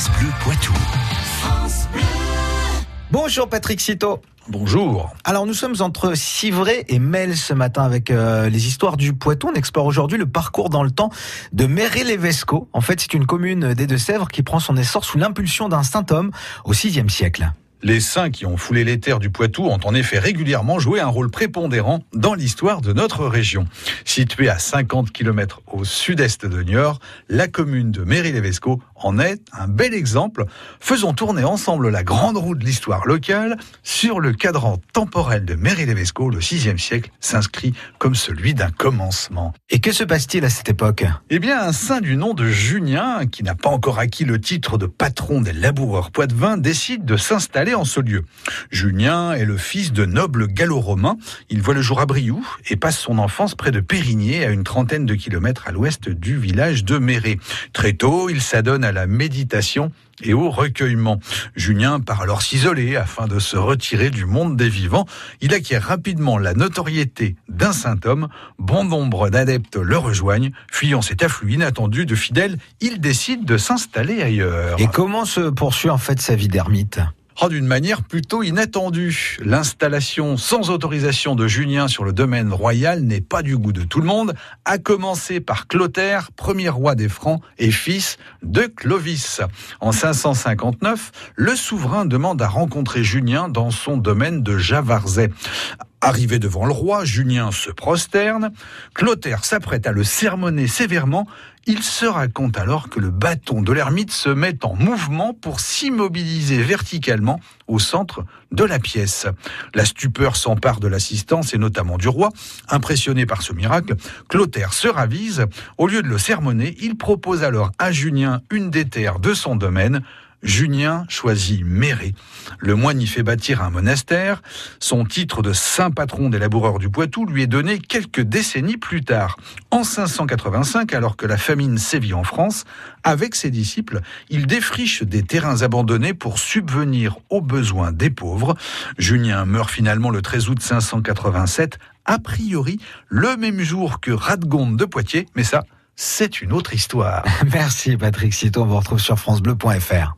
France Bleu Poitou. Bonjour Patrick Citeau. Bonjour. Alors nous sommes entre Civray et Mel ce matin avec euh, les histoires du Poitou. On explore aujourd'hui le parcours dans le temps de Méré-les-Vesco. En fait, c'est une commune des Deux-Sèvres qui prend son essor sous l'impulsion d'un saint homme au VIe siècle. Les saints qui ont foulé les terres du Poitou ont en effet régulièrement joué un rôle prépondérant dans l'histoire de notre région. Située à 50 km au sud-est de Niort, la commune de Méry-les-Vesco en est un bel exemple. Faisons tourner ensemble la grande roue de l'histoire locale sur le cadran temporel de Méry-les-Vesco. Le 6e siècle s'inscrit comme celui d'un commencement. Et que se passe-t-il à cette époque? Eh bien, un saint du nom de Junien, qui n'a pas encore acquis le titre de patron des laboureurs poitevins, décide de s'installer en ce lieu. Junien est le fils de nobles gallo-romains. Il voit le jour à Briou et passe son enfance près de Périgné, à une trentaine de kilomètres à l'ouest du village de Méré. Très tôt, il s'adonne à la méditation et au recueillement. Junien part alors s'isoler afin de se retirer du monde des vivants. Il acquiert rapidement la notoriété d'un saint homme. Bon nombre d'adeptes le rejoignent. Fuyant cet afflux inattendu de fidèles, il décide de s'installer ailleurs. Et comment se poursuit en fait sa vie d'ermite? D'une manière plutôt inattendue. L'installation sans autorisation de Julien sur le domaine royal n'est pas du goût de tout le monde, à commencer par Clotaire, premier roi des Francs et fils de Clovis. En 559, le souverain demande à rencontrer Julien dans son domaine de Javarzet. Arrivé devant le roi, Julien se prosterne. Clotaire s'apprête à le sermonner sévèrement. Il se raconte alors que le bâton de l'ermite se met en mouvement pour s'immobiliser verticalement au centre de la pièce. La stupeur s'empare de l'assistance et notamment du roi. Impressionné par ce miracle, Clotaire se ravise. Au lieu de le sermonner, il propose alors à Julien une des terres de son domaine. Junien choisit Méré. Le moine y fait bâtir un monastère. Son titre de saint patron des laboureurs du Poitou lui est donné quelques décennies plus tard. En 585, alors que la famine sévit en France, avec ses disciples, il défriche des terrains abandonnés pour subvenir aux besoins des pauvres. Junien meurt finalement le 13 août 587, a priori le même jour que Radgonde de Poitiers, mais ça, c'est une autre histoire. Merci Patrick Citeau, on vous retrouve sur francebleu.fr.